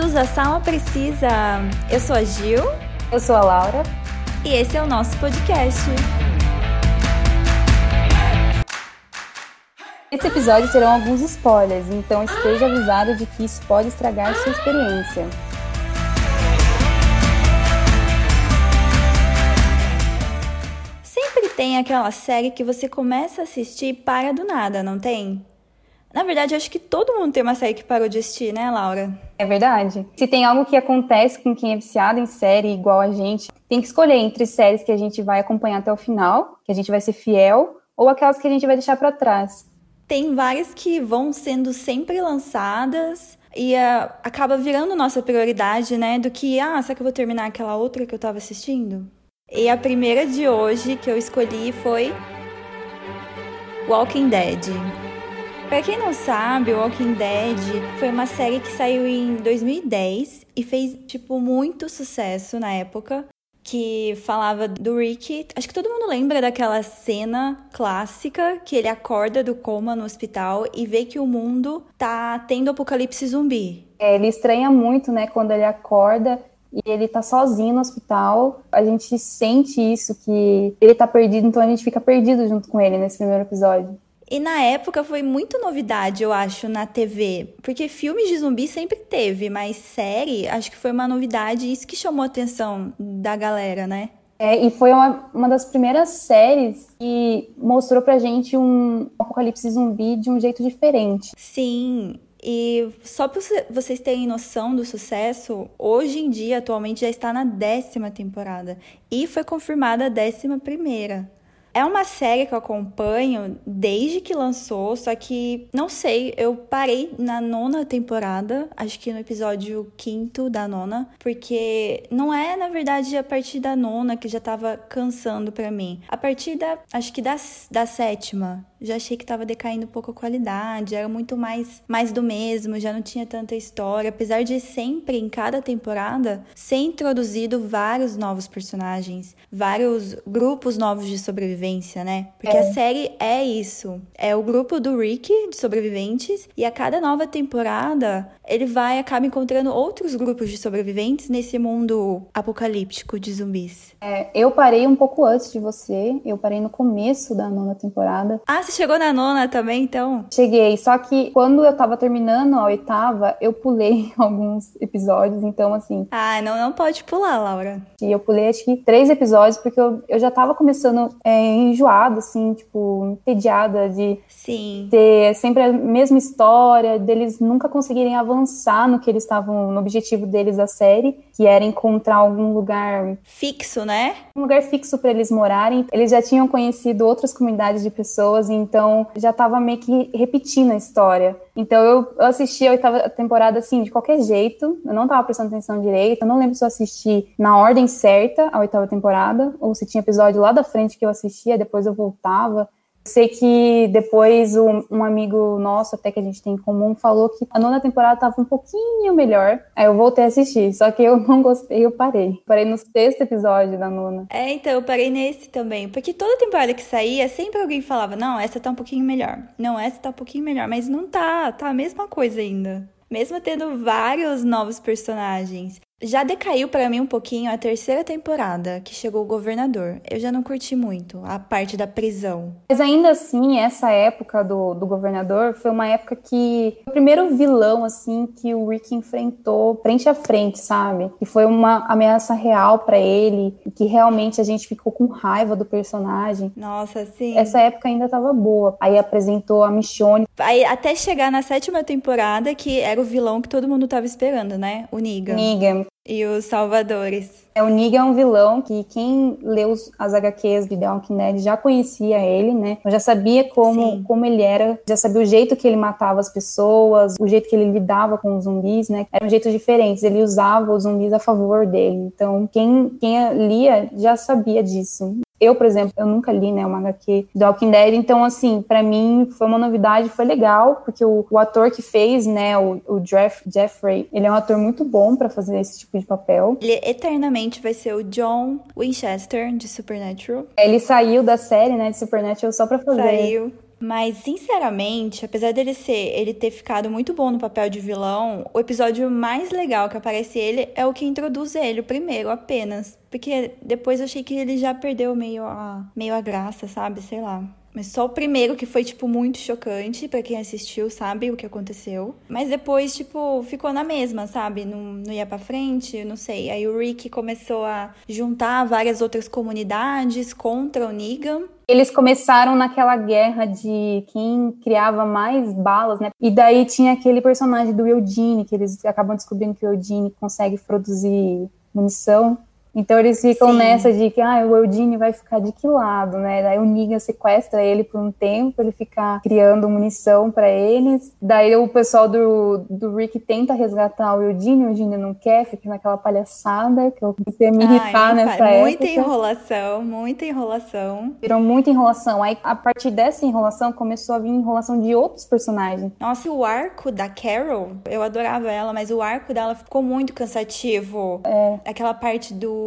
Bem-vindos à Sala Precisa. Eu sou a Gil. Eu sou a Laura. E esse é o nosso podcast. Nesse episódio terão alguns spoilers, então esteja avisado de que isso pode estragar sua experiência. Sempre tem aquela série que você começa a assistir e para do nada, não tem? Na verdade, acho que todo mundo tem uma série que parou de assistir, né, Laura? É verdade. Se tem algo que acontece com quem é viciado em série igual a gente, tem que escolher entre séries que a gente vai acompanhar até o final, que a gente vai ser fiel, ou aquelas que a gente vai deixar para trás. Tem várias que vão sendo sempre lançadas e uh, acaba virando nossa prioridade, né? Do que, ah, será que eu vou terminar aquela outra que eu tava assistindo? E a primeira de hoje que eu escolhi foi Walking Dead. Para quem não sabe, Walking Dead foi uma série que saiu em 2010 e fez tipo muito sucesso na época, que falava do Rick. Acho que todo mundo lembra daquela cena clássica que ele acorda do coma no hospital e vê que o mundo tá tendo apocalipse zumbi. É, ele estranha muito, né, quando ele acorda e ele tá sozinho no hospital. A gente sente isso que ele tá perdido, então a gente fica perdido junto com ele nesse primeiro episódio. E na época foi muito novidade, eu acho, na TV. Porque filmes de zumbi sempre teve, mas série, acho que foi uma novidade. Isso que chamou a atenção da galera, né? É, e foi uma, uma das primeiras séries que mostrou pra gente um apocalipse zumbi de um jeito diferente. Sim, e só para vocês terem noção do sucesso, hoje em dia, atualmente, já está na décima temporada. E foi confirmada a décima primeira. É uma série que eu acompanho desde que lançou, só que não sei, eu parei na nona temporada, acho que no episódio quinto da nona, porque não é, na verdade, a partir da nona que já tava cansando para mim. A partir da, acho que da, da sétima, já achei que tava decaindo um pouco a qualidade, era muito mais, mais do mesmo, já não tinha tanta história, apesar de sempre, em cada temporada, ser introduzido vários novos personagens, vários grupos novos de sobrevivência sobrevivência, né? Porque é. a série é isso. É o grupo do Rick de sobreviventes e a cada nova temporada ele vai acaba encontrando outros grupos de sobreviventes nesse mundo apocalíptico de zumbis. É, eu parei um pouco antes de você. Eu parei no começo da nona temporada. Ah, você chegou na nona também, então? Cheguei. Só que quando eu tava terminando a oitava, eu pulei alguns episódios. Então, assim. Ah, não, não pode pular, Laura. E eu pulei acho que três episódios porque eu, eu já tava começando é, enjoada, assim, tipo, entediada de Sim. ter sempre a mesma história, deles nunca conseguirem avançar no que eles estavam, no objetivo deles da série, que era encontrar algum lugar fixo, né? Um lugar fixo para eles morarem. Eles já tinham conhecido outras comunidades de pessoas, então já tava meio que repetindo a história. Então eu, eu assisti a oitava temporada assim, de qualquer jeito, eu não tava prestando atenção direito, eu não lembro se eu assisti na ordem certa a oitava temporada, ou se tinha episódio lá da frente que eu assisti assistia, depois eu voltava. Sei que depois um, um, amigo nosso, até que a gente tem em comum, falou que a nona temporada estava um pouquinho melhor. Aí eu voltei a assistir, só que eu não gostei, eu parei. Parei no sexto episódio da nona. É, então, eu parei nesse também. Porque toda temporada que saía, sempre alguém falava: não, essa tá um pouquinho melhor. Não, essa tá um pouquinho melhor. Mas não tá, tá a mesma coisa ainda. Mesmo tendo vários novos personagens. Já decaiu para mim um pouquinho a terceira temporada, que chegou o governador. Eu já não curti muito a parte da prisão. Mas ainda assim, essa época do, do governador foi uma época que o primeiro vilão, assim, que o Rick enfrentou frente a frente, sabe? E foi uma ameaça real para ele, que realmente a gente ficou com raiva do personagem. Nossa, sim. Essa época ainda tava boa. Aí apresentou a Michonne. Aí até chegar na sétima temporada, que era o vilão que todo mundo tava esperando, né? O Negan. Negan e os Salvadores. É, o Negan é um vilão que quem leu as HQs de The Walking Dead já conhecia ele, né? Eu já sabia como, como ele era, já sabia o jeito que ele matava as pessoas, o jeito que ele lidava com os zumbis, né? Era um jeito diferente, ele usava os zumbis a favor dele. Então, quem, quem lia já sabia disso. Eu, por exemplo, eu nunca li, né, uma HQ do Walking Dead, então, assim, para mim foi uma novidade, foi legal, porque o, o ator que fez, né, o, o Jeff, Jeffrey, ele é um ator muito bom para fazer esse tipo de papel. Ele eternamente vai ser o John Winchester, de Supernatural. Ele saiu da série, né, de Supernatural só pra fazer... Saiu Mas, sinceramente, apesar dele ser ele ter ficado muito bom no papel de vilão, o episódio mais legal que aparece ele é o que introduz ele, o primeiro apenas. Porque depois eu achei que ele já perdeu meio a, meio a graça, sabe? Sei lá. Mas só o primeiro que foi, tipo, muito chocante para quem assistiu, sabe o que aconteceu. Mas depois, tipo, ficou na mesma, sabe? Não, não ia pra frente, não sei. Aí o Rick começou a juntar várias outras comunidades contra o Negan. Eles começaram naquela guerra de quem criava mais balas, né? E daí tinha aquele personagem do Eugene, que eles acabam descobrindo que o Eugene consegue produzir munição. Então eles ficam Sim. nessa de que ah, o Eudine vai ficar de que lado, né? Daí o Negan sequestra ele por um tempo, ele fica criando munição para eles. Daí o pessoal do, do Rick tenta resgatar o Eudine, o Eudine não quer, fica naquela palhaçada que eu comecei a me irritar nessa época. Muita enrolação, muita enrolação. Virou muita enrolação. Aí a partir dessa enrolação começou a vir enrolação de outros personagens. Nossa, o arco da Carol, eu adorava ela, mas o arco dela ficou muito cansativo. É. Aquela parte do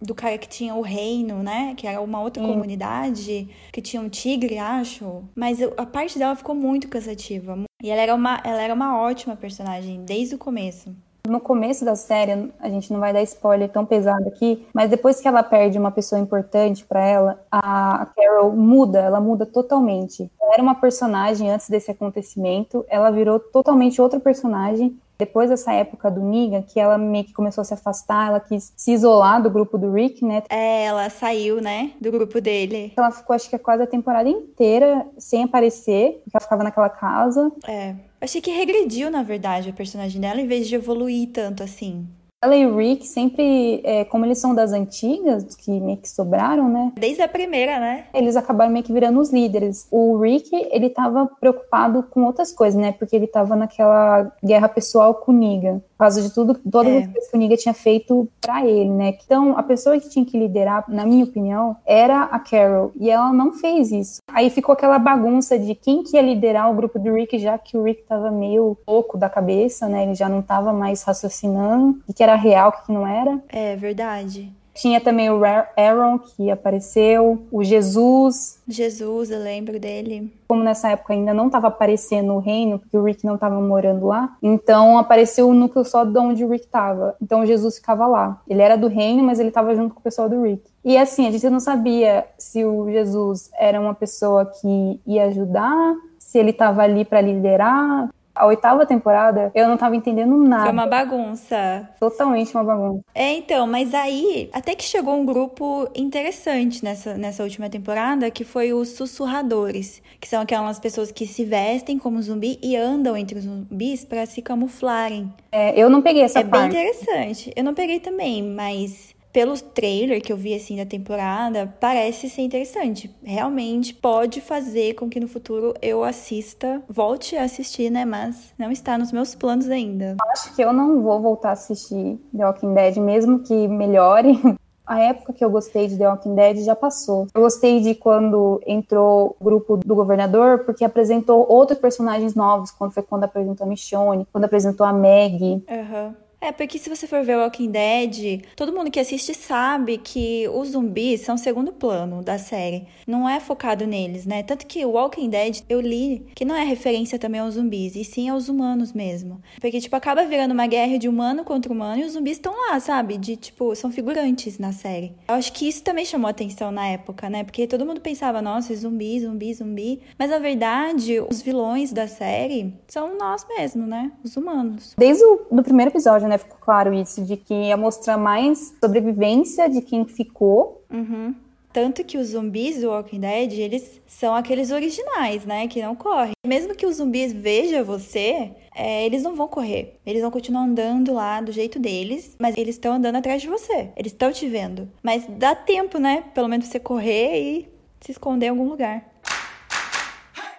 do, cara que tinha o reino, né? Que era uma outra hum. comunidade, que tinha um tigre, acho. Mas a parte dela ficou muito cansativa. E ela era uma, ela era uma ótima personagem desde o começo. No começo da série, a gente não vai dar spoiler tão pesado aqui, mas depois que ela perde uma pessoa importante para ela, a Carol muda, ela muda totalmente. Ela era uma personagem antes desse acontecimento, ela virou totalmente outra personagem depois dessa época do Negan, que ela meio que começou a se afastar, ela quis se isolar do grupo do Rick, né? É, ela saiu, né, do grupo dele. Ela ficou, acho que quase a temporada inteira sem aparecer, porque ela ficava naquela casa. É. Achei que regrediu, na verdade, a personagem dela, em vez de evoluir tanto assim. Ela e o Rick sempre, é, como eles são das antigas, que meio que sobraram, né? Desde a primeira, né? Eles acabaram meio que virando os líderes. O Rick, ele tava preocupado com outras coisas, né? Porque ele tava naquela guerra pessoal com o Negan por causa de tudo, todas é. as coisas que o Niga tinha feito para ele, né? Então, a pessoa que tinha que liderar, na minha opinião, era a Carol, e ela não fez isso. Aí ficou aquela bagunça de quem que ia liderar o grupo do Rick, já que o Rick tava meio louco da cabeça, né? Ele já não tava mais raciocinando o que era real, o que não era. É verdade. Tinha também o Aaron, que apareceu, o Jesus. Jesus, eu lembro dele. Como nessa época ainda não estava aparecendo o reino, porque o Rick não estava morando lá, então apareceu o núcleo só de onde o Rick estava. Então Jesus ficava lá. Ele era do reino, mas ele estava junto com o pessoal do Rick. E assim, a gente não sabia se o Jesus era uma pessoa que ia ajudar, se ele estava ali para liderar, a oitava temporada, eu não tava entendendo nada. Foi uma bagunça. Totalmente uma bagunça. É, então, mas aí, até que chegou um grupo interessante nessa, nessa última temporada, que foi os sussurradores, que são aquelas pessoas que se vestem como zumbi e andam entre os zumbis para se camuflarem. É, eu não peguei essa é parte. É bem interessante. Eu não peguei também, mas pelo trailer que eu vi assim da temporada, parece ser interessante. Realmente pode fazer com que no futuro eu assista, volte a assistir, né? Mas não está nos meus planos ainda. Acho que eu não vou voltar a assistir The Walking Dead, mesmo que melhore. A época que eu gostei de The Walking Dead já passou. Eu gostei de quando entrou o grupo do governador, porque apresentou outros personagens novos, quando foi quando apresentou a Michonne, quando apresentou a Maggie. Uhum. É, porque se você for ver Walking Dead, todo mundo que assiste sabe que os zumbis são segundo plano da série. Não é focado neles, né? Tanto que o Walking Dead, eu li que não é referência também aos zumbis, e sim aos humanos mesmo. Porque, tipo, acaba virando uma guerra de humano contra humano e os zumbis estão lá, sabe? De, tipo, são figurantes na série. Eu acho que isso também chamou atenção na época, né? Porque todo mundo pensava, nossa, zumbi, zumbi, zumbi. Mas, na verdade, os vilões da série são nós mesmos, né? Os humanos. Desde o do primeiro episódio, né, ficou claro isso, de que ia mostrar mais sobrevivência de quem ficou. Uhum. Tanto que os zumbis do Walking Dead, eles são aqueles originais, né? Que não correm. Mesmo que os zumbis vejam você, é, eles não vão correr. Eles vão continuar andando lá do jeito deles, mas eles estão andando atrás de você. Eles estão te vendo. Mas dá tempo, né? Pelo menos você correr e se esconder em algum lugar.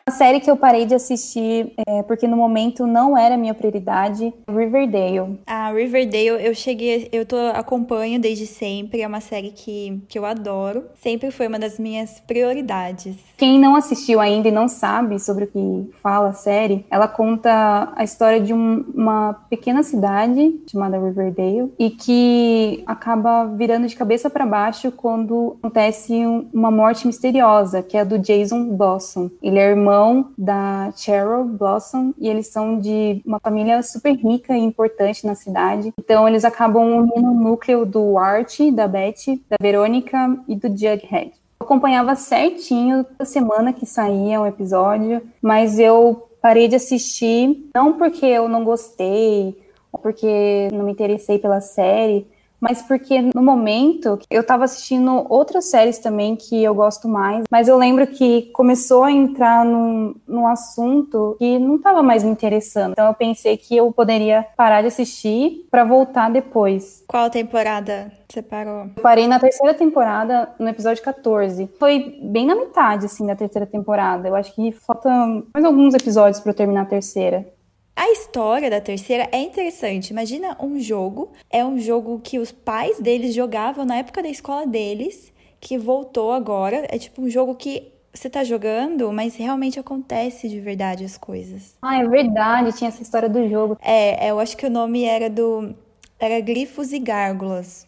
A série que eu parei de assistir, é, porque no momento não era minha prioridade, Riverdale. A Riverdale, eu cheguei, eu tô acompanho desde sempre, é uma série que, que eu adoro. Sempre foi uma das minhas prioridades. Quem não assistiu ainda e não sabe sobre o que fala a série, ela conta a história de um, uma pequena cidade chamada Riverdale e que acaba virando de cabeça para baixo quando acontece uma morte misteriosa, que é a do Jason Blossom. Ele é irmão da Cheryl Blossom e eles são de uma família super rica e importante na cidade. Então eles acabam unindo o núcleo do Art, da Betty, da Verônica e do Jughead. Eu acompanhava certinho toda semana que saía um episódio, mas eu parei de assistir não porque eu não gostei ou porque não me interessei pela série, mas porque no momento eu tava assistindo outras séries também que eu gosto mais, mas eu lembro que começou a entrar num, num assunto que não tava mais me interessando. Então eu pensei que eu poderia parar de assistir para voltar depois. Qual temporada você parou? Eu parei na terceira temporada, no episódio 14. Foi bem na metade, assim, da terceira temporada. Eu acho que faltam mais alguns episódios para eu terminar a terceira. A história da terceira é interessante. Imagina um jogo, é um jogo que os pais deles jogavam na época da escola deles, que voltou agora. É tipo um jogo que você tá jogando, mas realmente acontece de verdade as coisas. Ah, é verdade, tinha essa história do jogo. É, é eu acho que o nome era do. Era Grifos e Gárgulas.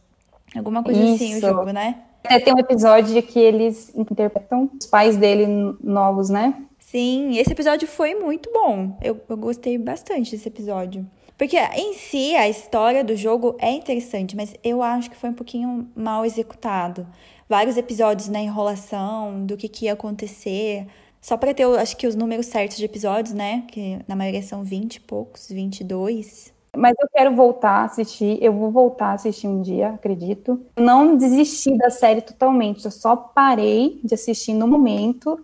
Alguma coisa Isso. assim o jogo, né? É, tem um episódio que eles interpretam os pais dele novos, né? Sim, esse episódio foi muito bom. Eu, eu gostei bastante desse episódio. Porque em si a história do jogo é interessante, mas eu acho que foi um pouquinho mal executado. Vários episódios na enrolação do que, que ia acontecer. Só para ter, acho que, os números certos de episódios, né? Que na maioria são 20 e poucos, 22. Mas eu quero voltar a assistir, eu vou voltar a assistir um dia, acredito. Não desisti da série totalmente, eu só parei de assistir no momento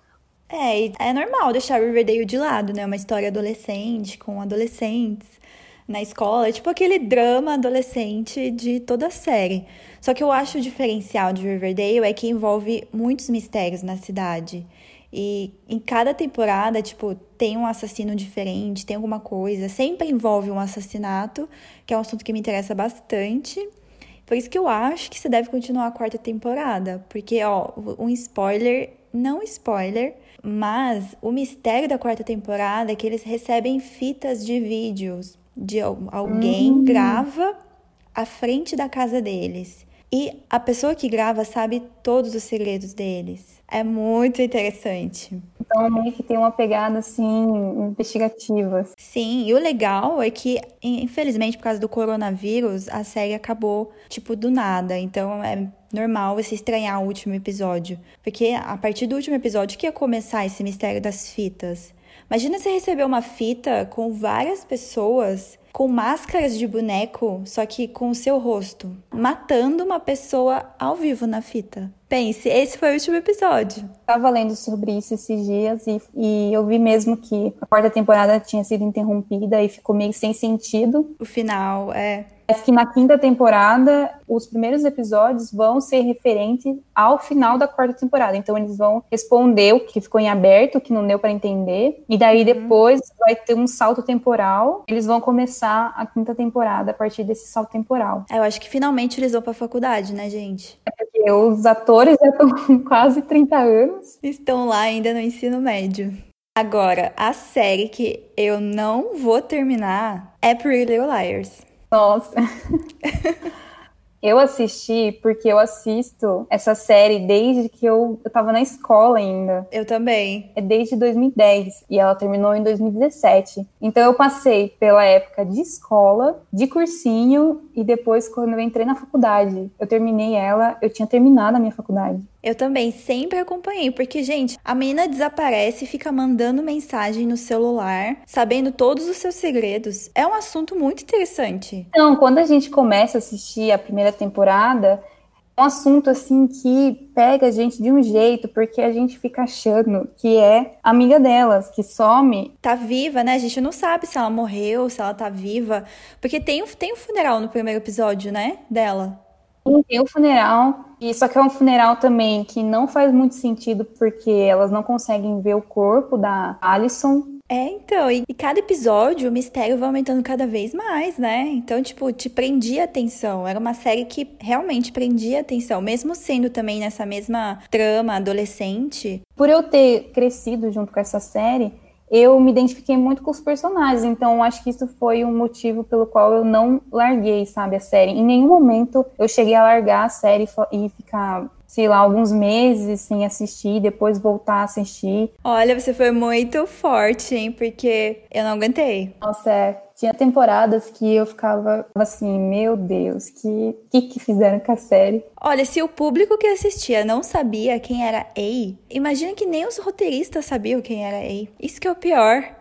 é, é normal deixar Riverdale de lado, né? Uma história adolescente, com adolescentes na escola. É tipo aquele drama adolescente de toda a série. Só que eu acho o diferencial de Riverdale é que envolve muitos mistérios na cidade. E em cada temporada, tipo, tem um assassino diferente, tem alguma coisa. Sempre envolve um assassinato, que é um assunto que me interessa bastante. Por isso que eu acho que você deve continuar a quarta temporada. Porque, ó, um spoiler, não spoiler, mas o mistério da quarta temporada é que eles recebem fitas de vídeos de alguém uhum. grava à frente da casa deles. E a pessoa que grava sabe todos os segredos deles. É muito interessante. Então, meio que tem uma pegada, assim, investigativa. Sim, e o legal é que, infelizmente, por causa do coronavírus, a série acabou, tipo, do nada. Então, é normal você estranhar o último episódio. Porque a partir do último episódio que ia começar esse mistério das fitas. Imagina você receber uma fita com várias pessoas com máscaras de boneco, só que com o seu rosto, matando uma pessoa ao vivo na fita. Pense, esse foi o último episódio. Estava lendo sobre isso esses dias e, e, eu vi mesmo que a quarta temporada tinha sido interrompida e ficou meio sem sentido. O final, é. Parece que na quinta temporada, os primeiros episódios vão ser referentes ao final da quarta temporada. Então, eles vão responder o que ficou em aberto, o que não deu para entender. E daí, uhum. depois, vai ter um salto temporal. Eles vão começar a quinta temporada a partir desse salto temporal. É, eu acho que finalmente eles vão pra faculdade, né, gente? É porque os atores já estão com quase 30 anos. Estão lá ainda no ensino médio. Agora, a série que eu não vou terminar é Pretty Little Liars. Nossa. Eu assisti porque eu assisto essa série desde que eu, eu tava na escola ainda. Eu também. É desde 2010 e ela terminou em 2017. Então eu passei pela época de escola, de cursinho e depois quando eu entrei na faculdade. Eu terminei ela, eu tinha terminado a minha faculdade. Eu também sempre acompanhei, porque, gente, a menina desaparece e fica mandando mensagem no celular, sabendo todos os seus segredos. É um assunto muito interessante. Então, quando a gente começa a assistir a primeira temporada, é um assunto assim que pega a gente de um jeito, porque a gente fica achando que é amiga delas, que some. Tá viva, né? A gente não sabe se ela morreu, se ela tá viva. Porque tem, tem um funeral no primeiro episódio, né? Dela. Tem o funeral, e só que é um funeral também que não faz muito sentido porque elas não conseguem ver o corpo da Alison. É, então, e, e, cada episódio o mistério vai aumentando cada vez mais, né? Então, tipo, te prendia atenção. Era uma série que realmente prendia atenção, mesmo sendo também nessa mesma trama adolescente. Por eu ter crescido junto com essa série, eu me identifiquei muito com os personagens, então acho que isso foi um motivo pelo qual eu não larguei, sabe, a série. Em nenhum momento eu cheguei a largar a série e ficar sei lá, alguns meses sem assistir, depois voltar a assistir. Olha, você foi muito forte, hein? Porque eu não aguentei. Nossa, é. Tinha temporadas que eu ficava assim, meu Deus, que que, que fizeram com a série? Olha, se o público que assistia não sabia quem era A, imagina que nem os roteiristas sabiam quem era A. Isso que é o pior.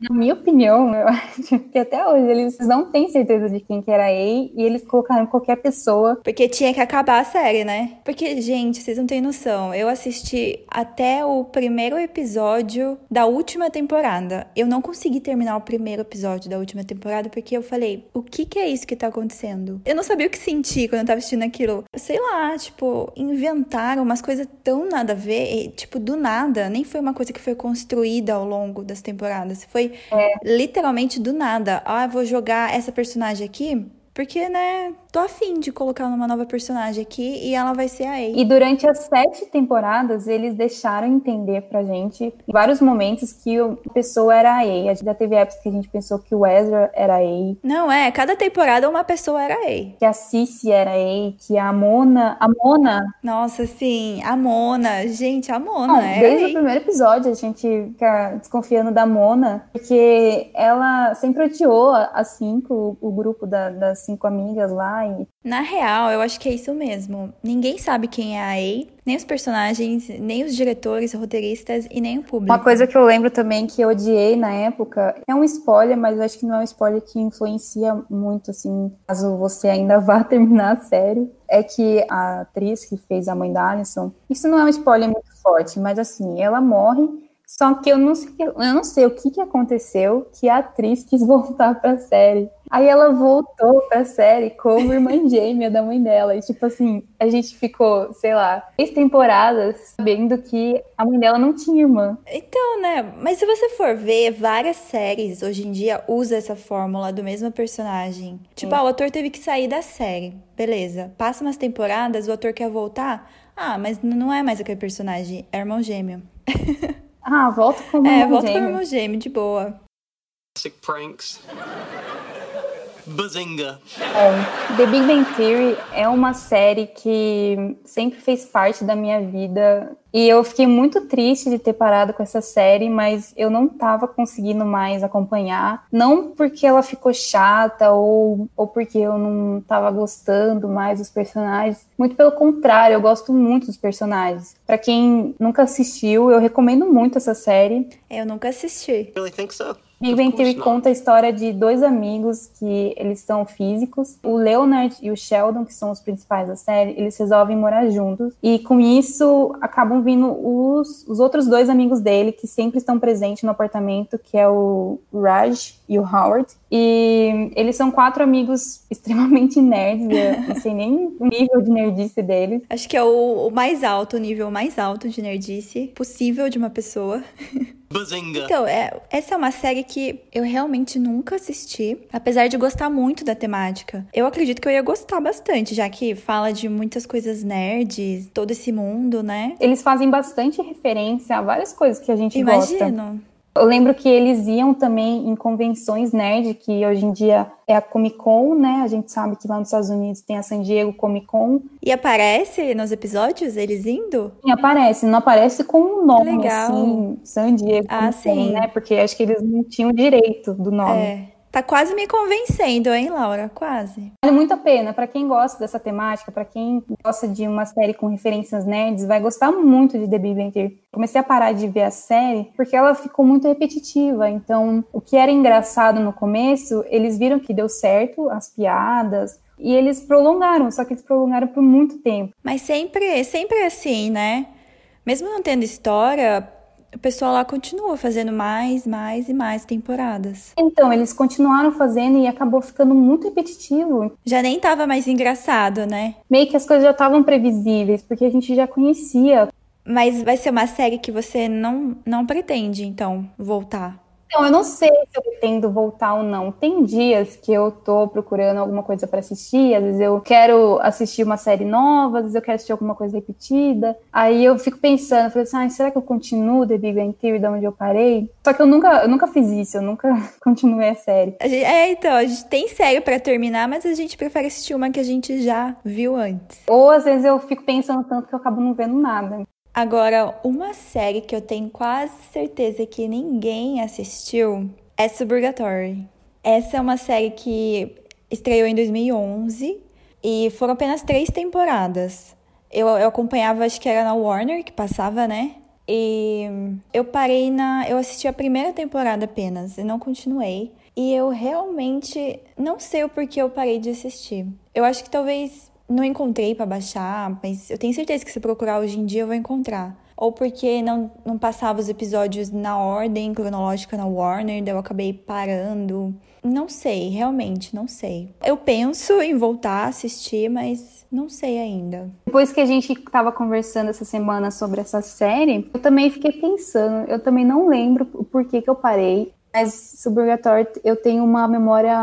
Na minha opinião, eu acho que até hoje eles não têm certeza de quem que era A e eles colocaram qualquer pessoa. Porque tinha que acabar a série, né? Porque, gente, vocês não têm noção. Eu assisti até o primeiro episódio da última temporada. Eu não consegui terminar o primeiro episódio da última temporada porque eu falei, o que que é isso que tá acontecendo? Eu não sabia o que sentir quando eu tava assistindo aquilo. Sei lá, tipo, inventaram umas coisas tão nada a ver, e, tipo, do nada. Nem foi uma coisa que foi construída ao longo das temporadas. Foi é. literalmente do nada. Ah, vou jogar essa personagem aqui porque, né, tô afim de colocar uma nova personagem aqui e ela vai ser a A. E durante as sete temporadas, eles deixaram entender pra gente, em vários momentos, que a pessoa era a gente já teve épocas que a gente pensou que o Ezra era a A. Não, é, cada temporada uma pessoa era a A. Que a Cici era a A, que a Mona... A Mona... Nossa, sim, a Mona. Gente, a Mona, Não, Desde o primeiro episódio, a gente fica desconfiando da Mona, porque ela sempre odiou a cinco, o grupo da, das cinco amigas lá. E... Na real, eu acho que é isso mesmo. Ninguém sabe quem é a A, nem os personagens, nem os diretores, roteiristas e nem o público. Uma coisa que eu lembro também que eu odiei na época é um spoiler, mas eu acho que não é um spoiler que influencia muito, assim, caso você ainda vá terminar a série. É que a atriz que fez a mãe da Alison, isso não é um spoiler muito forte, mas assim, ela morre só que eu não sei, eu não sei o que, que aconteceu que a atriz quis voltar pra série. Aí ela voltou pra série como irmã gêmea da mãe dela. E, tipo assim, a gente ficou, sei lá, três temporadas sabendo que a mãe dela não tinha irmã. Então, né? Mas se você for ver, várias séries hoje em dia usam essa fórmula do mesmo personagem. Tipo, ah, o ator teve que sair da série. Beleza. Passa umas temporadas, o ator quer voltar. Ah, mas não é mais aquele personagem, é irmão gêmeo. Ah, volta como é, irmão volta gêmeo. como irmão gêmeo, de boa. Classic pranks. Bazinga. É, The Big Bang Theory é uma série que sempre fez parte da minha vida e eu fiquei muito triste de ter parado com essa série, mas eu não estava conseguindo mais acompanhar. Não porque ela ficou chata ou, ou porque eu não estava gostando mais dos personagens. Muito pelo contrário, eu gosto muito dos personagens. Para quem nunca assistiu, eu recomendo muito essa série. Eu nunca assisti. Really think so? Big Bang Theory conta a história de dois amigos que eles são físicos. O Leonard e o Sheldon, que são os principais da série, eles resolvem morar juntos. E com isso acabam vindo os, os outros dois amigos dele, que sempre estão presentes no apartamento, que é o Raj e o Howard. E eles são quatro amigos extremamente nerds, eu não sei nem o nível de nerdice deles. Acho que é o, o mais alto, o nível mais alto de nerdice possível de uma pessoa. Bazinga. Então, é, essa é uma série que eu realmente nunca assisti, apesar de gostar muito da temática. Eu acredito que eu ia gostar bastante, já que fala de muitas coisas nerds, todo esse mundo, né? Eles fazem bastante referência a várias coisas que a gente Imagino. gosta. Imagino. Eu lembro que eles iam também em convenções nerd, que hoje em dia é a Comic Con, né? A gente sabe que lá nos Estados Unidos tem a San Diego Comic Con. E aparece nos episódios eles indo? Sim, aparece. Não aparece com o um nome, Legal. assim, San Diego ah, Comic Con, né? Porque acho que eles não tinham direito do nome. É. Tá quase me convencendo, hein, Laura? Quase. Vale muito a pena. Para quem gosta dessa temática, para quem gosta de uma série com referências nerds, vai gostar muito de The Big Bang Theory. Comecei a parar de ver a série porque ela ficou muito repetitiva. Então, o que era engraçado no começo, eles viram que deu certo, as piadas, e eles prolongaram, só que eles prolongaram por muito tempo. Mas sempre, sempre assim, né? Mesmo não tendo história, o pessoal lá continua fazendo mais, mais e mais temporadas. Então, eles continuaram fazendo e acabou ficando muito repetitivo. Já nem tava mais engraçado, né? Meio que as coisas já estavam previsíveis, porque a gente já conhecia. Mas vai ser uma série que você não, não pretende, então, voltar. Então, eu não sei se eu pretendo voltar ou não. Tem dias que eu tô procurando alguma coisa para assistir, às vezes eu quero assistir uma série nova, às vezes eu quero assistir alguma coisa repetida. Aí eu fico pensando, falei assim, ah, será que eu continuo The Big Bang Theory da onde eu parei? Só que eu nunca, eu nunca fiz isso, eu nunca continuei a série. A gente, é, então, a gente tem série para terminar, mas a gente prefere assistir uma que a gente já viu antes. Ou às vezes eu fico pensando tanto que eu acabo não vendo nada. Agora, uma série que eu tenho quase certeza que ninguém assistiu é Suburgatory. Essa é uma série que estreou em 2011 e foram apenas três temporadas. Eu, eu acompanhava, acho que era na Warner que passava, né? E eu parei na. Eu assisti a primeira temporada apenas e não continuei. E eu realmente não sei o porquê eu parei de assistir. Eu acho que talvez não encontrei para baixar, mas eu tenho certeza que se procurar hoje em dia eu vou encontrar. Ou porque não, não passava os episódios na ordem cronológica na Warner, daí eu acabei parando. Não sei, realmente, não sei. Eu penso em voltar a assistir, mas não sei ainda. Depois que a gente estava conversando essa semana sobre essa série, eu também fiquei pensando, eu também não lembro o porquê que eu parei. Mas Suburgatório eu tenho uma memória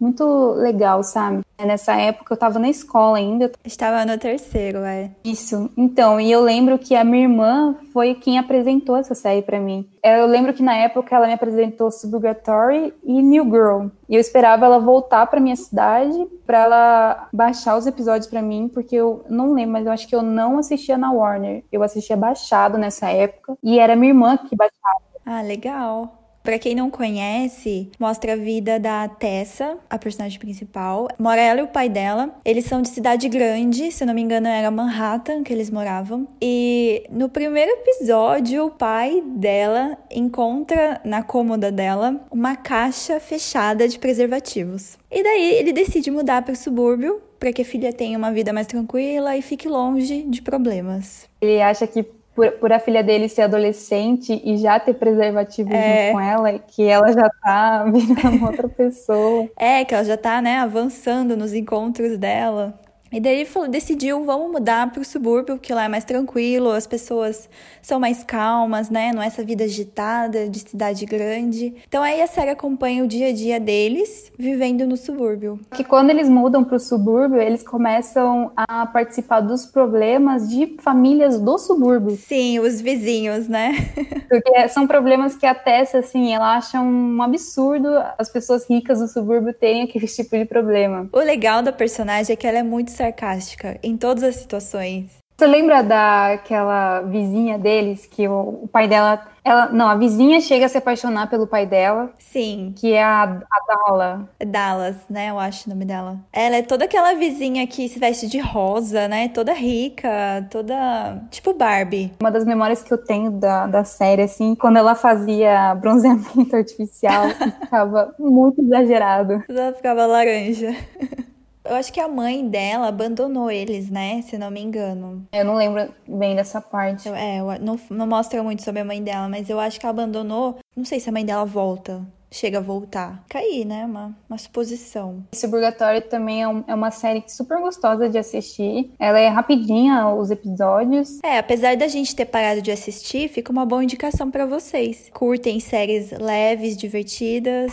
muito legal, sabe? Nessa época eu tava na escola ainda. Estava no terceiro, é. Isso. Então, e eu lembro que a minha irmã foi quem apresentou essa série para mim. Eu lembro que na época ela me apresentou Suburgatory e New Girl. E eu esperava ela voltar para minha cidade para ela baixar os episódios para mim, porque eu não lembro, mas eu acho que eu não assistia na Warner. Eu assistia baixado nessa época e era minha irmã que baixava. Ah, legal. Para quem não conhece, mostra a vida da Tessa, a personagem principal. Mora ela e o pai dela. Eles são de cidade grande, se eu não me engano era Manhattan que eles moravam. E no primeiro episódio, o pai dela encontra na cômoda dela uma caixa fechada de preservativos. E daí ele decide mudar para o subúrbio para que a filha tenha uma vida mais tranquila e fique longe de problemas. Ele acha que por, por, a filha dele ser adolescente e já ter preservativo é. junto com ela, que ela já tá virando outra pessoa. É, que ela já tá, né, avançando nos encontros dela. E daí ele falou, decidiu, vamos mudar para o subúrbio, que lá é mais tranquilo, as pessoas são mais calmas, né? Não é essa vida agitada de cidade grande. Então aí a série acompanha o dia a dia deles vivendo no subúrbio. Que quando eles mudam para o subúrbio, eles começam a participar dos problemas de famílias do subúrbio. Sim, os vizinhos, né? Porque são problemas que a Tessa, assim, ela acha um absurdo as pessoas ricas do subúrbio terem aquele tipo de problema. O legal da personagem é que ela é muito sarcástica em todas as situações. Você lembra daquela vizinha deles que o, o, pai dela. Ela, não, a vizinha chega a se apaixonar pelo pai dela. Sim. Que é a, a Dala. Dallas, né? Eu acho o nome dela. Ela é toda aquela vizinha que se veste de rosa, né? Toda rica, toda. Tipo Barbie. Uma das memórias que eu tenho da, da série, assim, quando ela fazia bronzeamento artificial, ficava muito exagerado. Ela ficava laranja. Eu acho que a mãe dela abandonou eles, né? Se não me engano. Eu não lembro bem dessa parte. É, não, não mostra muito sobre a mãe dela, mas eu acho que ela abandonou. Não sei se a mãe dela volta. Chega a voltar. Cair, né? Uma, uma suposição. Esse Purgatório também é, um, é, uma série super gostosa de assistir. Ela é rapidinha, os episódios. É, apesar da gente ter parado de assistir, fica uma boa indicação para vocês. Curtem séries leves, divertidas.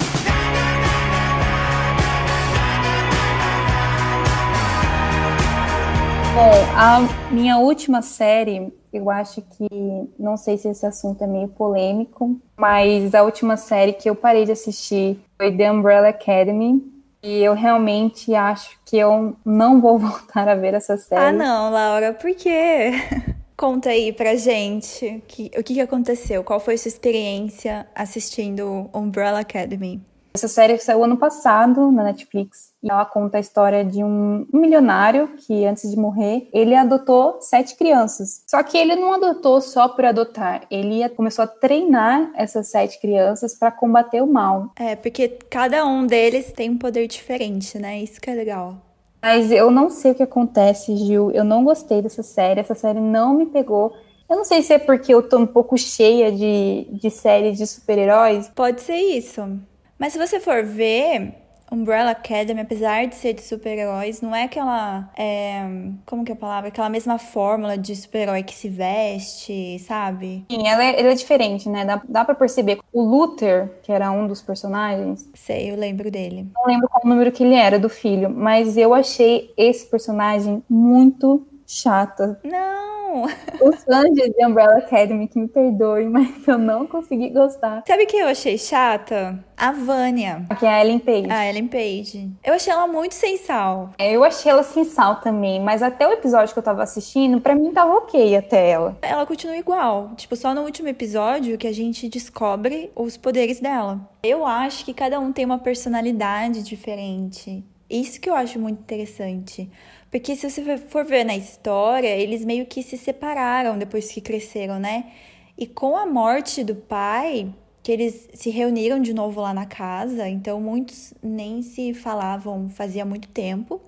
Bom, a minha última série, eu acho que, não sei se esse assunto é meio polêmico, mas a última série que eu parei de assistir foi The Umbrella Academy. E eu realmente acho que eu não vou voltar a ver essa série. Ah, não, Laura, por quê? Conta aí pra gente que, o que aconteceu, qual foi sua experiência assistindo Umbrella Academy? Essa série saiu ano passado na Netflix e ela conta a história de um milionário que, antes de morrer, ele adotou sete crianças. Só que ele não adotou só por adotar, ele começou a treinar essas sete crianças para combater o mal. É, porque cada um deles tem um poder diferente, né? Isso que é legal. Mas eu não sei o que acontece, Gil. Eu não gostei dessa série. Essa série não me pegou. Eu não sei se é porque eu tô um pouco cheia de, de séries de super-heróis. Pode ser isso. Mas se você for ver, Umbrella Academy, apesar de ser de super-heróis, não é aquela. É, como que é a palavra? Aquela mesma fórmula de super-herói que se veste, sabe? Sim, ela é, ela é diferente, né? Dá, dá pra perceber. O Luther, que era um dos personagens. Sei, eu lembro dele. Não lembro qual número que ele era do filho, mas eu achei esse personagem muito chata. Não! Os fãs de Umbrella Academy que me perdoem, mas eu não consegui gostar. Sabe quem eu achei chata? A Vânia. Que é a Ellen Page. A Ellen Page. Eu achei ela muito sem sal. É, eu achei ela sem sal também, mas até o episódio que eu tava assistindo, pra mim tava ok até ela. Ela continua igual. Tipo, só no último episódio que a gente descobre os poderes dela. Eu acho que cada um tem uma personalidade diferente. Isso que eu acho muito interessante. Porque se você for ver na história, eles meio que se separaram depois que cresceram, né? E com a morte do pai, que eles se reuniram de novo lá na casa, então muitos nem se falavam fazia muito tempo.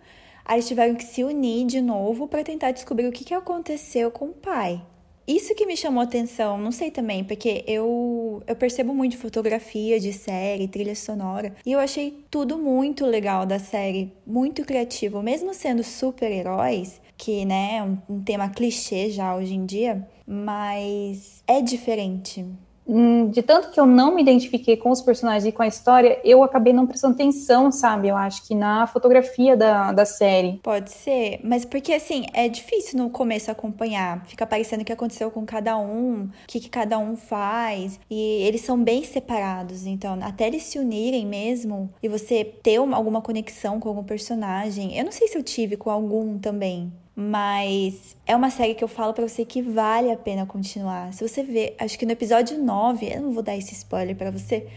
Aí eles tiveram que se unir de novo para tentar descobrir o que, que aconteceu com o pai. Isso que me chamou atenção, não sei também, porque eu, eu percebo muito fotografia de série, trilha sonora, e eu achei tudo muito legal da série, muito criativo, mesmo sendo super-heróis, que né, é um, um tema clichê já hoje em dia, mas é diferente. Hum, de tanto que eu não me identifiquei com os personagens e com a história, eu acabei não prestando atenção, sabe? Eu acho que na fotografia da, da série. Pode ser, mas porque assim, é difícil no começo acompanhar. Fica parecendo o que aconteceu com cada um, o que, que cada um faz. E eles são bem separados, então, até eles se unirem mesmo e você ter uma, alguma conexão com algum personagem. Eu não sei se eu tive com algum também. Mas é uma série que eu falo para você que vale a pena continuar. Se você ver, acho que no episódio 9, eu não vou dar esse spoiler para você,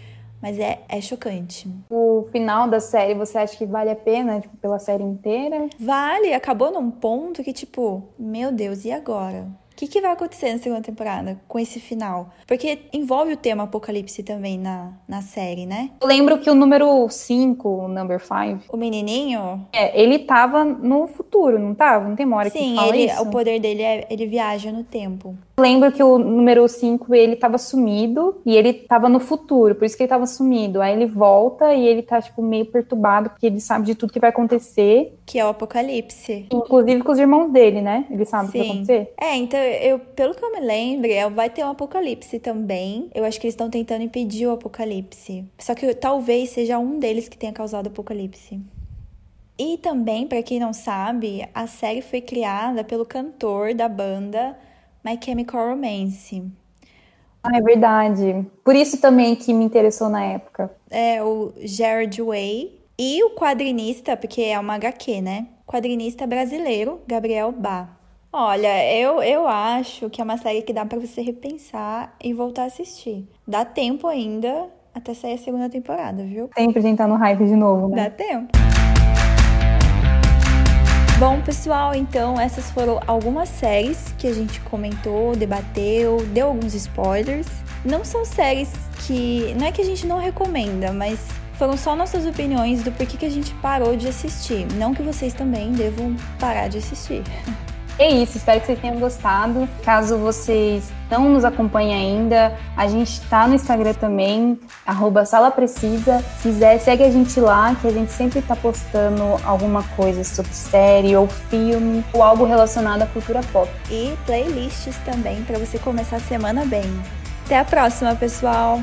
mas é, é chocante. O final da série, você acha que vale a pena, tipo, pela série inteira? Vale, acabou num ponto que, tipo, meu Deus, e agora? O que, que vai acontecer na segunda temporada com esse final? Porque envolve o tema apocalipse também na, na série, né? Eu lembro que o número 5, o number 5... O menininho? É, ele tava no futuro, não tava? Não tem uma hora Sim, que fala ele, isso? o poder dele é ele viaja no tempo. Lembro que o número 5, ele tava sumido e ele tava no futuro, por isso que ele tava sumido. Aí ele volta e ele tá, tipo, meio perturbado, porque ele sabe de tudo que vai acontecer. Que é o apocalipse. Inclusive com os irmãos dele, né? Ele sabe o que vai Sim. acontecer. É, então, eu, pelo que eu me lembro, é, vai ter um apocalipse também. Eu acho que eles estão tentando impedir o apocalipse. Só que talvez seja um deles que tenha causado o apocalipse. E também, pra quem não sabe, a série foi criada pelo cantor da banda My Chemical Romance. Ah, é verdade. Por isso também que me interessou na época. É o Jared Way. E o quadrinista, porque é uma HQ, né? Quadrinista brasileiro, Gabriel Bá. Olha, eu, eu acho que é uma série que dá pra você repensar e voltar a assistir. Dá tempo ainda até sair a segunda temporada, viu? Sempre a gente tá no hype de novo, né? Dá tempo. Bom, pessoal, então essas foram algumas séries que a gente comentou, debateu, deu alguns spoilers. Não são séries que. Não é que a gente não recomenda, mas foram só nossas opiniões do porquê que a gente parou de assistir. Não que vocês também devam parar de assistir. É isso, espero que vocês tenham gostado. Caso vocês não nos acompanhem ainda, a gente tá no Instagram também, arroba Sala Precisa. Se quiser, segue a gente lá, que a gente sempre tá postando alguma coisa sobre série ou filme, ou algo relacionado à cultura pop. E playlists também para você começar a semana bem. Até a próxima, pessoal!